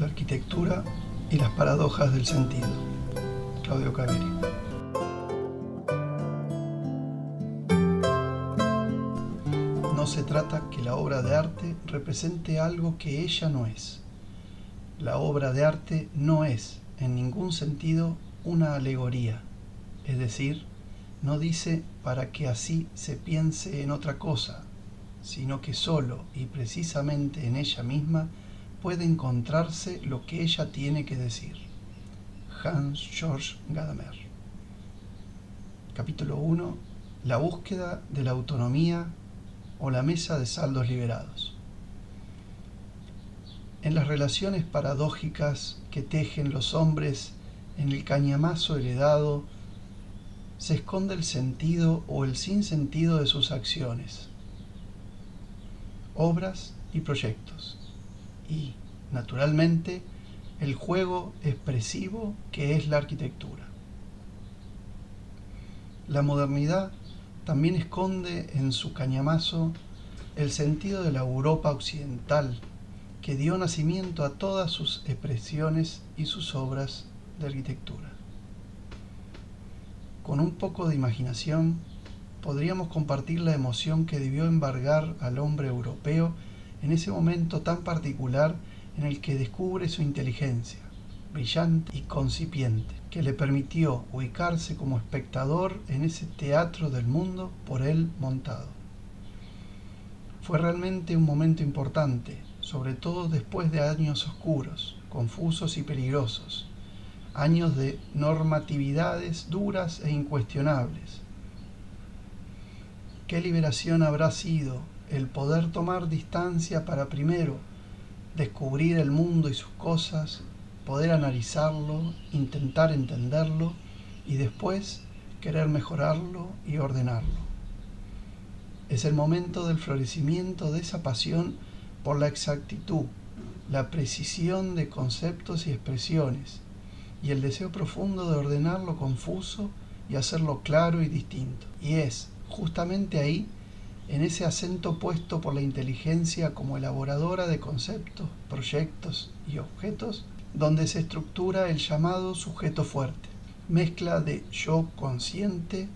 la arquitectura y las paradojas del sentido. Claudio Caveri. No se trata que la obra de arte represente algo que ella no es. La obra de arte no es, en ningún sentido, una alegoría, es decir, no dice para que así se piense en otra cosa, sino que solo y precisamente en ella misma puede encontrarse lo que ella tiene que decir. Hans Georg Gadamer. Capítulo 1. La búsqueda de la autonomía o la mesa de saldos liberados. En las relaciones paradójicas que tejen los hombres en el cañamazo heredado, se esconde el sentido o el sinsentido de sus acciones, obras y proyectos y, naturalmente, el juego expresivo que es la arquitectura. La modernidad también esconde en su cañamazo el sentido de la Europa occidental que dio nacimiento a todas sus expresiones y sus obras de arquitectura. Con un poco de imaginación podríamos compartir la emoción que debió embargar al hombre europeo en ese momento tan particular en el que descubre su inteligencia, brillante y concipiente, que le permitió ubicarse como espectador en ese teatro del mundo por él montado. Fue realmente un momento importante, sobre todo después de años oscuros, confusos y peligrosos, años de normatividades duras e incuestionables. ¿Qué liberación habrá sido el poder tomar distancia para primero descubrir el mundo y sus cosas, poder analizarlo, intentar entenderlo y después querer mejorarlo y ordenarlo. Es el momento del florecimiento de esa pasión por la exactitud, la precisión de conceptos y expresiones, y el deseo profundo de ordenar lo confuso y hacerlo claro y distinto. Y es justamente ahí en ese acento puesto por la inteligencia como elaboradora de conceptos, proyectos y objetos, donde se estructura el llamado sujeto fuerte, mezcla de yo consciente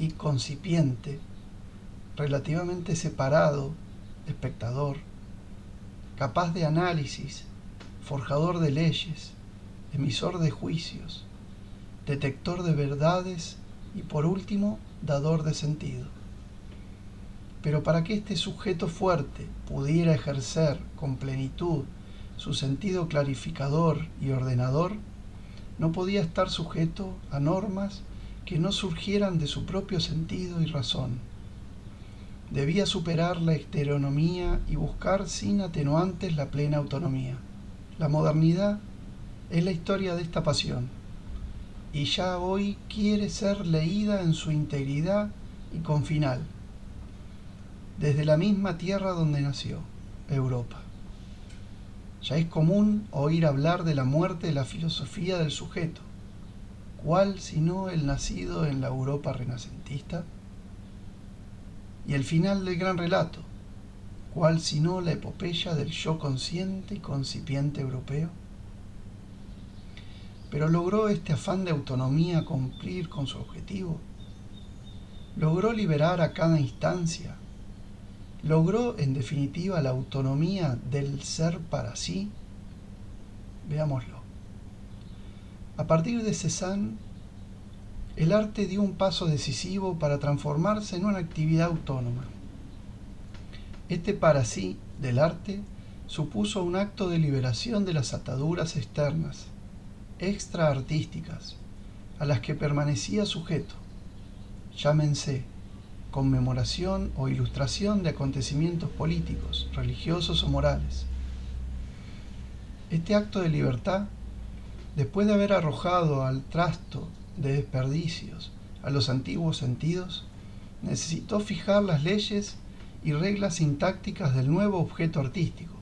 y concipiente, relativamente separado, espectador, capaz de análisis, forjador de leyes, emisor de juicios, detector de verdades y por último, dador de sentido. Pero para que este sujeto fuerte pudiera ejercer con plenitud su sentido clarificador y ordenador, no podía estar sujeto a normas que no surgieran de su propio sentido y razón. Debía superar la heteronomía y buscar sin atenuantes la plena autonomía. La modernidad es la historia de esta pasión y ya hoy quiere ser leída en su integridad y con final desde la misma tierra donde nació, Europa. Ya es común oír hablar de la muerte de la filosofía del sujeto. ¿Cuál sino el nacido en la Europa renacentista? Y el final del gran relato. ¿Cuál sino la epopeya del yo consciente y concipiente europeo? Pero logró este afán de autonomía cumplir con su objetivo. Logró liberar a cada instancia ¿Logró en definitiva la autonomía del ser para sí? Veámoslo. A partir de Cézanne, el arte dio un paso decisivo para transformarse en una actividad autónoma. Este para sí del arte supuso un acto de liberación de las ataduras externas, extraartísticas, a las que permanecía sujeto. Llámense conmemoración o ilustración de acontecimientos políticos, religiosos o morales. Este acto de libertad, después de haber arrojado al trasto de desperdicios a los antiguos sentidos, necesitó fijar las leyes y reglas sintácticas del nuevo objeto artístico,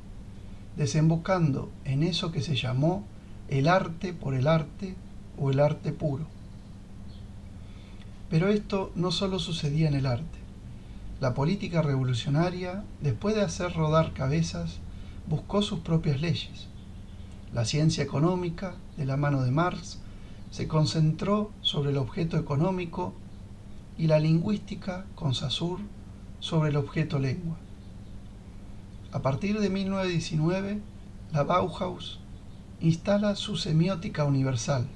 desembocando en eso que se llamó el arte por el arte o el arte puro. Pero esto no solo sucedía en el arte. La política revolucionaria, después de hacer rodar cabezas, buscó sus propias leyes. La ciencia económica, de la mano de Marx, se concentró sobre el objeto económico y la lingüística, con Saussure, sobre el objeto lengua. A partir de 1919, la Bauhaus instala su semiótica universal,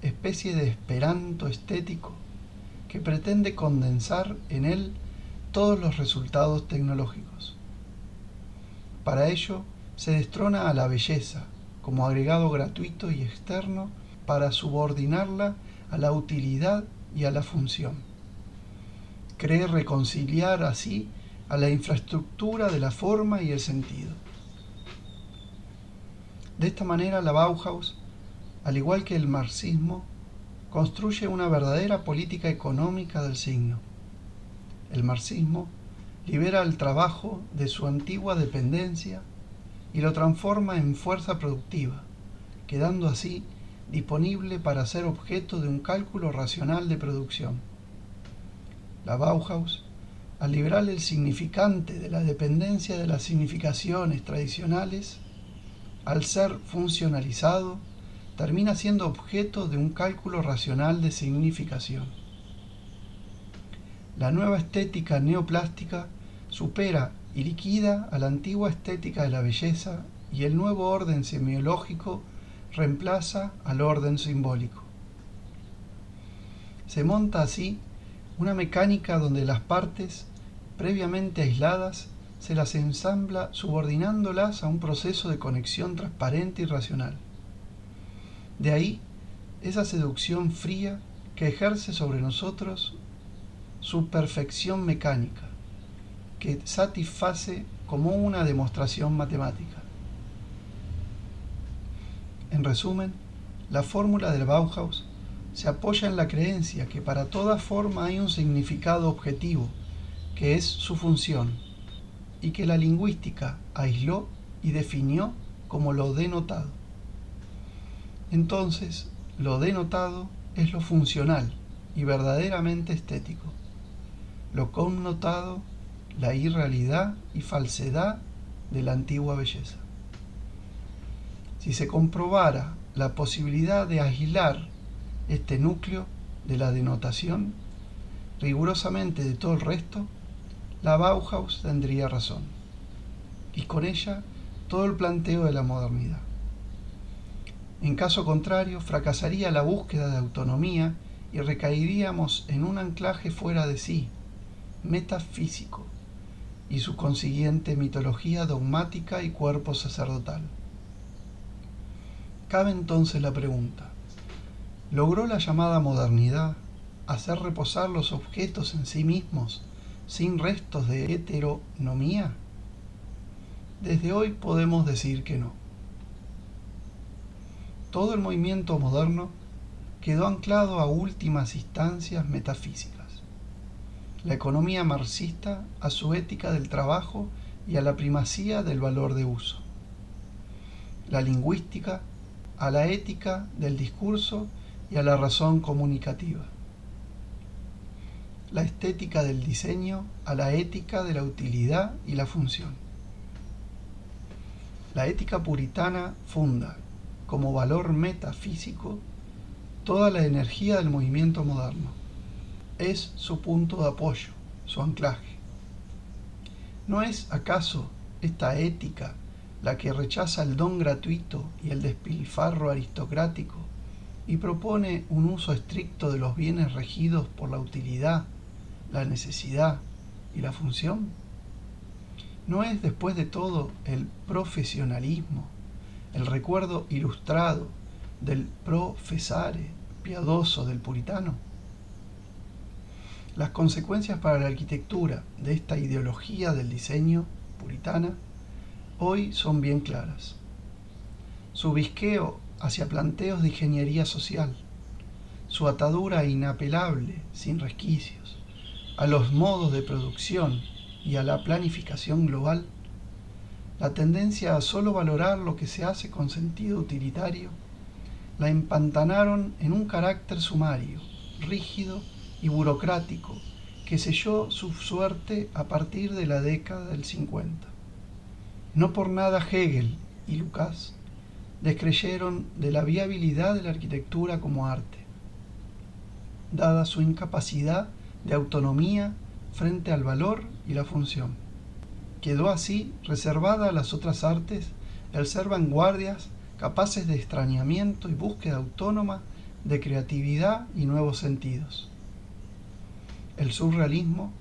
especie de esperanto estético que pretende condensar en él todos los resultados tecnológicos. Para ello, se destrona a la belleza como agregado gratuito y externo para subordinarla a la utilidad y a la función. Cree reconciliar así a la infraestructura de la forma y el sentido. De esta manera la Bauhaus, al igual que el marxismo, construye una verdadera política económica del signo. El marxismo libera el trabajo de su antigua dependencia y lo transforma en fuerza productiva, quedando así disponible para ser objeto de un cálculo racional de producción. La Bauhaus, al liberar el significante de la dependencia de las significaciones tradicionales, al ser funcionalizado, termina siendo objeto de un cálculo racional de significación. La nueva estética neoplástica supera y liquida a la antigua estética de la belleza y el nuevo orden semiológico reemplaza al orden simbólico. Se monta así una mecánica donde las partes, previamente aisladas, se las ensambla subordinándolas a un proceso de conexión transparente y racional. De ahí esa seducción fría que ejerce sobre nosotros su perfección mecánica, que satisface como una demostración matemática. En resumen, la fórmula del Bauhaus se apoya en la creencia que para toda forma hay un significado objetivo, que es su función, y que la lingüística aisló y definió como lo denotado. Entonces, lo denotado es lo funcional y verdaderamente estético. Lo connotado, la irrealidad y falsedad de la antigua belleza. Si se comprobara la posibilidad de aislar este núcleo de la denotación rigurosamente de todo el resto, la Bauhaus tendría razón, y con ella todo el planteo de la modernidad. En caso contrario, fracasaría la búsqueda de autonomía y recaeríamos en un anclaje fuera de sí, metafísico, y su consiguiente mitología dogmática y cuerpo sacerdotal. Cabe entonces la pregunta, ¿logró la llamada modernidad hacer reposar los objetos en sí mismos sin restos de heteronomía? Desde hoy podemos decir que no. Todo el movimiento moderno quedó anclado a últimas instancias metafísicas. La economía marxista a su ética del trabajo y a la primacía del valor de uso. La lingüística a la ética del discurso y a la razón comunicativa. La estética del diseño a la ética de la utilidad y la función. La ética puritana funda como valor metafísico toda la energía del movimiento moderno. Es su punto de apoyo, su anclaje. ¿No es acaso esta ética la que rechaza el don gratuito y el despilfarro aristocrático y propone un uso estricto de los bienes regidos por la utilidad, la necesidad y la función? ¿No es después de todo el profesionalismo, el recuerdo ilustrado del profesare piadoso del puritano? Las consecuencias para la arquitectura de esta ideología del diseño puritana hoy son bien claras. Su visqueo hacia planteos de ingeniería social, su atadura inapelable, sin resquicios, a los modos de producción y a la planificación global, la tendencia a solo valorar lo que se hace con sentido utilitario, la empantanaron en un carácter sumario, rígido y burocrático que selló su suerte a partir de la década del 50. No por nada Hegel y Lucas descreyeron de la viabilidad de la arquitectura como arte, dada su incapacidad de autonomía frente al valor y la función. Quedó así reservada a las otras artes el ser vanguardias capaces de extrañamiento y búsqueda autónoma de creatividad y nuevos sentidos. El surrealismo,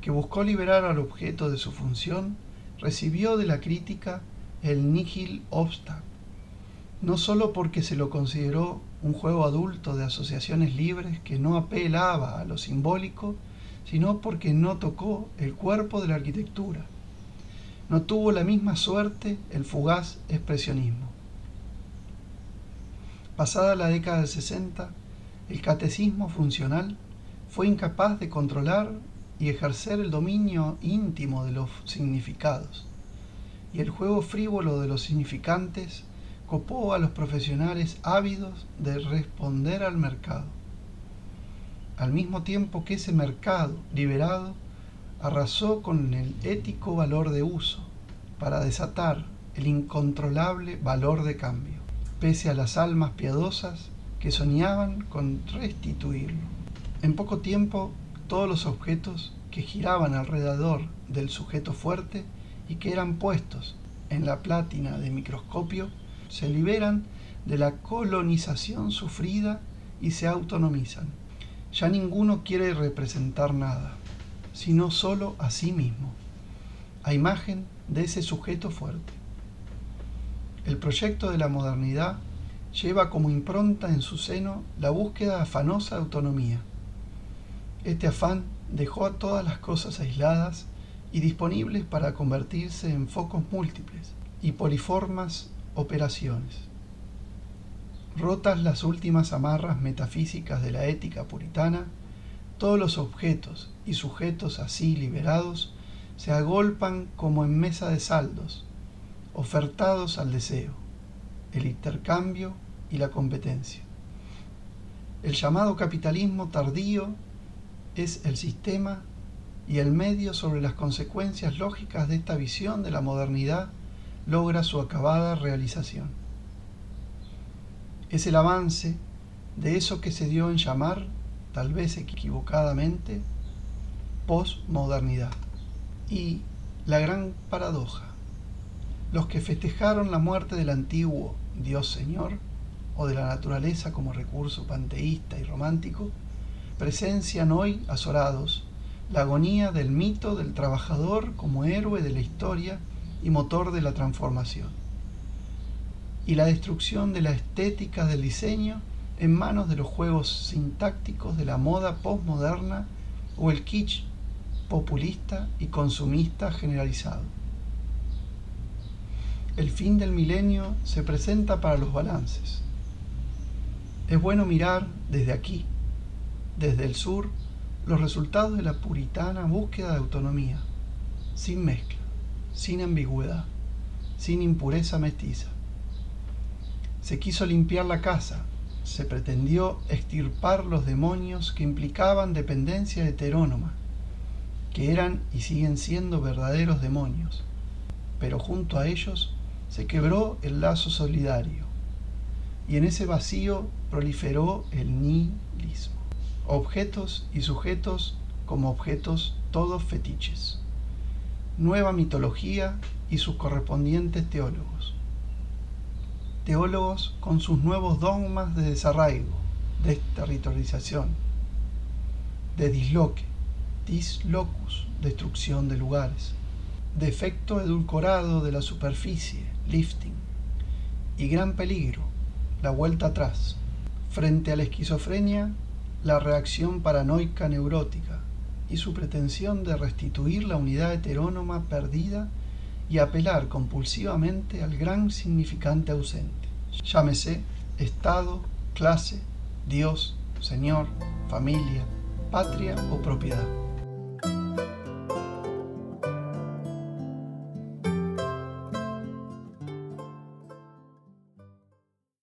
que buscó liberar al objeto de su función, recibió de la crítica el nihil obstat, no solo porque se lo consideró un juego adulto de asociaciones libres que no apelaba a lo simbólico, sino porque no tocó el cuerpo de la arquitectura. No tuvo la misma suerte el fugaz expresionismo. Pasada la década del 60, el catecismo funcional fue incapaz de controlar y ejercer el dominio íntimo de los significados, y el juego frívolo de los significantes copó a los profesionales ávidos de responder al mercado. Al mismo tiempo que ese mercado liberado arrasó con el ético valor de uso para desatar el incontrolable valor de cambio, pese a las almas piadosas que soñaban con restituirlo. En poco tiempo, todos los objetos que giraban alrededor del sujeto fuerte y que eran puestos en la plátina de microscopio se liberan de la colonización sufrida y se autonomizan. Ya ninguno quiere representar nada, sino solo a sí mismo, a imagen de ese sujeto fuerte. El proyecto de la modernidad lleva como impronta en su seno la búsqueda afanosa de autonomía. Este afán dejó a todas las cosas aisladas y disponibles para convertirse en focos múltiples y poliformas operaciones. Rotas las últimas amarras metafísicas de la ética puritana, todos los objetos y sujetos así liberados se agolpan como en mesa de saldos, ofertados al deseo, el intercambio y la competencia. El llamado capitalismo tardío es el sistema y el medio sobre las consecuencias lógicas de esta visión de la modernidad logra su acabada realización. Es el avance de eso que se dio en llamar, tal vez equivocadamente, posmodernidad. Y la gran paradoja, los que festejaron la muerte del antiguo Dios Señor o de la naturaleza como recurso panteísta y romántico, presencian hoy azorados la agonía del mito del trabajador como héroe de la historia y motor de la transformación. Y la destrucción de la estética del diseño en manos de los juegos sintácticos de la moda postmoderna o el kitsch populista y consumista generalizado. El fin del milenio se presenta para los balances. Es bueno mirar desde aquí, desde el sur, los resultados de la puritana búsqueda de autonomía, sin mezcla sin ambigüedad, sin impureza mestiza. Se quiso limpiar la casa, se pretendió extirpar los demonios que implicaban dependencia heterónoma, que eran y siguen siendo verdaderos demonios, pero junto a ellos se quebró el lazo solidario, y en ese vacío proliferó el nihilismo, objetos y sujetos como objetos todos fetiches. Nueva mitología y sus correspondientes teólogos. Teólogos con sus nuevos dogmas de desarraigo, desterritorialización, de disloque, dislocus, destrucción de lugares, de efecto edulcorado de la superficie, lifting, y gran peligro, la vuelta atrás. Frente a la esquizofrenia, la reacción paranoica neurótica, y su pretensión de restituir la unidad heterónoma perdida y apelar compulsivamente al gran significante ausente. Llámese Estado, clase, Dios, Señor, familia, patria o propiedad.